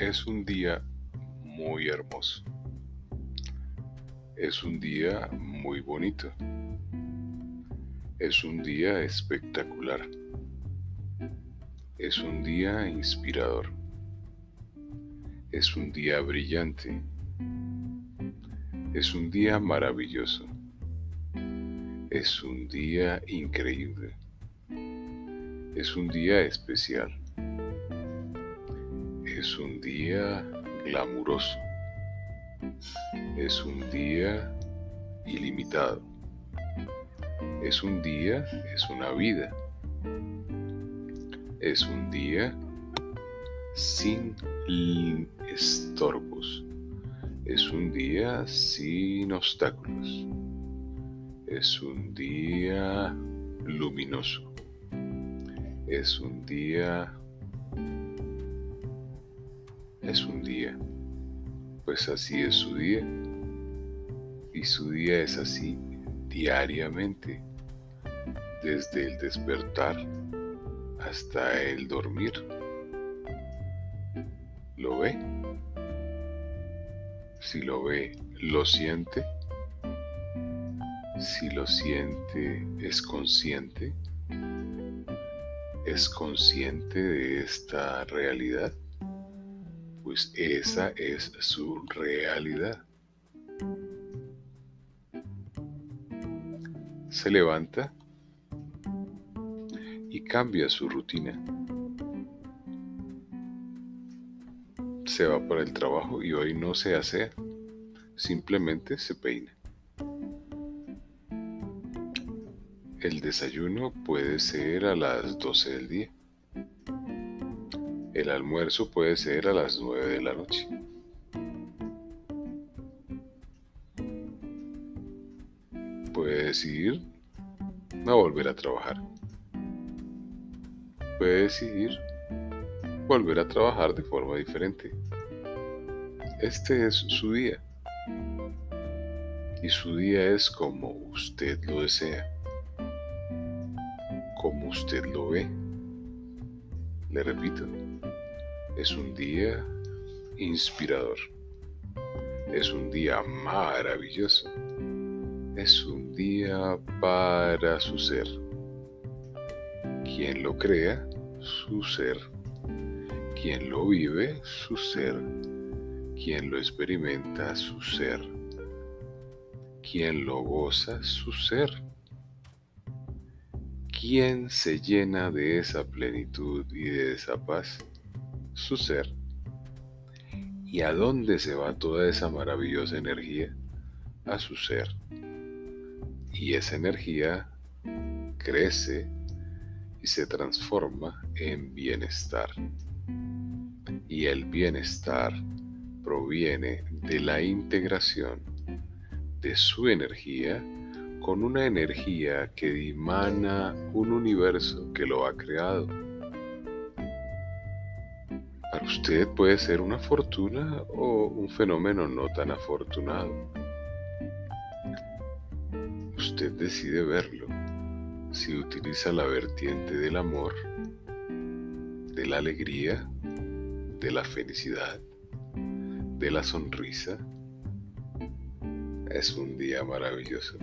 Es un día muy hermoso. Es un día muy bonito. Es un día espectacular. Es un día inspirador. Es un día brillante. Es un día maravilloso. Es un día increíble. Es un día especial. Es un día glamuroso. Es un día ilimitado. Es un día, es una vida. Es un día sin estorbos. Es un día sin obstáculos. Es un día luminoso. Es un día es un día, pues así es su día. Y su día es así diariamente, desde el despertar hasta el dormir. ¿Lo ve? Si lo ve, ¿lo siente? Si lo siente, ¿es consciente? ¿Es consciente de esta realidad? Pues esa es su realidad. Se levanta y cambia su rutina. Se va para el trabajo y hoy no se hace, simplemente se peina. El desayuno puede ser a las 12 del día. El almuerzo puede ser a las 9 de la noche. Puede decidir no volver a trabajar. Puede decidir volver a trabajar de forma diferente. Este es su día. Y su día es como usted lo desea. Como usted lo ve. Le repito, es un día inspirador. Es un día maravilloso. Es un día para su ser. Quien lo crea, su ser. Quien lo vive, su ser. Quien lo experimenta, su ser. Quien lo goza, su ser. Quien se llena de esa plenitud y de esa paz, su ser. ¿Y a dónde se va toda esa maravillosa energía? A su ser. Y esa energía crece y se transforma en bienestar. Y el bienestar proviene de la integración de su energía con una energía que dimana un universo que lo ha creado para usted puede ser una fortuna o un fenómeno no tan afortunado. Usted decide verlo si utiliza la vertiente del amor, de la alegría, de la felicidad, de la sonrisa. Es un día maravilloso.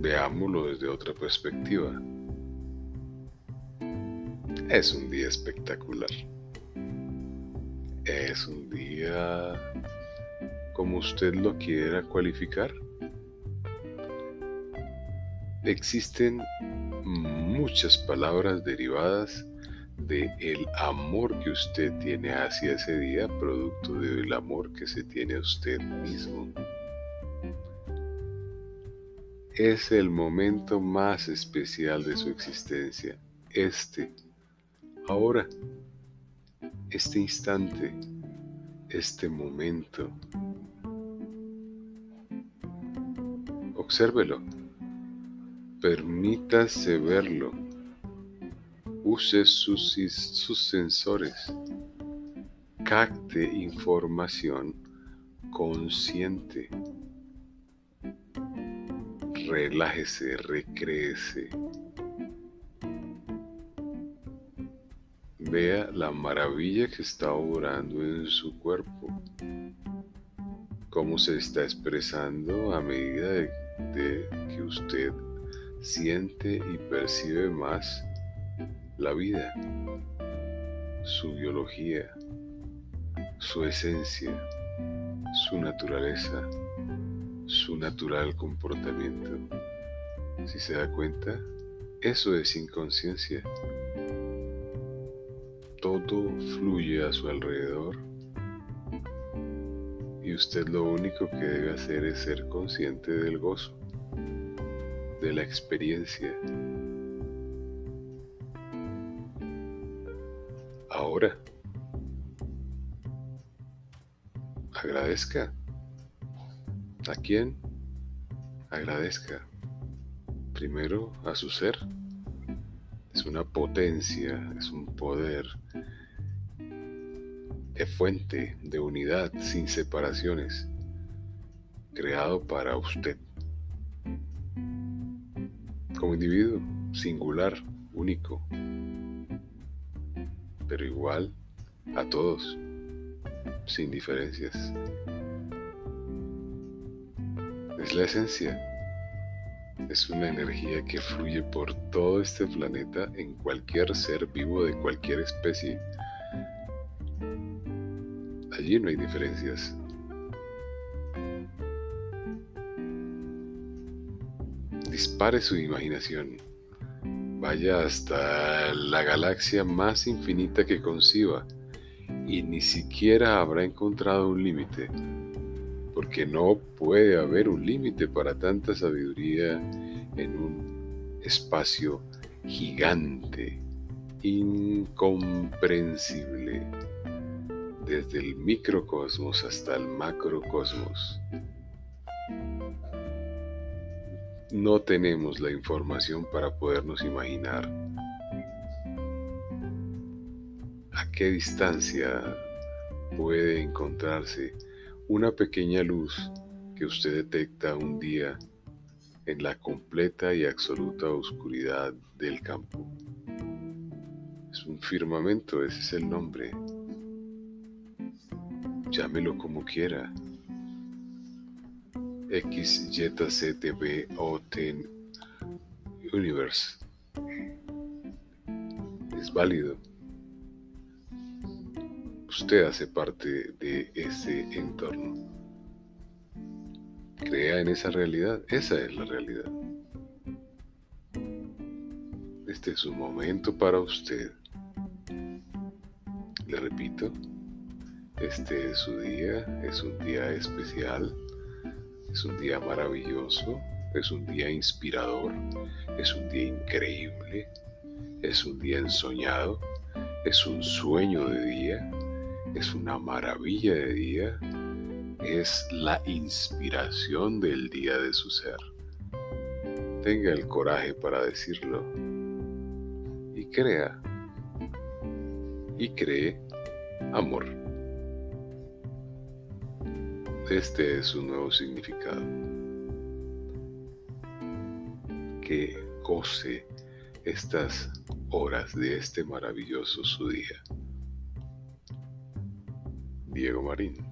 Veámoslo desde otra perspectiva. Es un día espectacular. Es un día como usted lo quiera cualificar. Existen muchas palabras derivadas de el amor que usted tiene hacia ese día, producto del amor que se tiene a usted mismo. Es el momento más especial de su existencia, este ahora, este instante, este momento. Obsérvelo, permítase verlo, use sus, sus sensores, capte información consciente, relájese, recréese Vea la maravilla que está obrando en su cuerpo, cómo se está expresando a medida de, que usted siente y percibe más la vida, su biología, su esencia, su naturaleza, su natural comportamiento. Si se da cuenta, eso es inconsciencia. Todo fluye a su alrededor y usted lo único que debe hacer es ser consciente del gozo, de la experiencia. Ahora, agradezca. ¿A quién? Agradezca. Primero a su ser. Es una potencia, es un poder de fuente, de unidad, sin separaciones, creado para usted. Como individuo, singular, único, pero igual a todos, sin diferencias. Es la esencia. Es una energía que fluye por todo este planeta en cualquier ser vivo de cualquier especie. Allí no hay diferencias. Dispare su imaginación. Vaya hasta la galaxia más infinita que conciba y ni siquiera habrá encontrado un límite porque no puede haber un límite para tanta sabiduría en un espacio gigante, incomprensible, desde el microcosmos hasta el macrocosmos. No tenemos la información para podernos imaginar a qué distancia puede encontrarse una pequeña luz que usted detecta un día en la completa y absoluta oscuridad del campo. Es un firmamento, ese es el nombre. Llámelo como quiera. X, Y, Z, T, B, O, T, Universe. Es válido usted hace parte de ese entorno. Crea en esa realidad, esa es la realidad. Este es un momento para usted. Le repito, este es su día, es un día especial, es un día maravilloso, es un día inspirador, es un día increíble, es un día ensoñado, es un sueño de día es una maravilla de día, es la inspiración del día de su ser. Tenga el coraje para decirlo y crea y cree amor. Este es su nuevo significado. Que goce estas horas de este maravilloso su día. Diego Marín.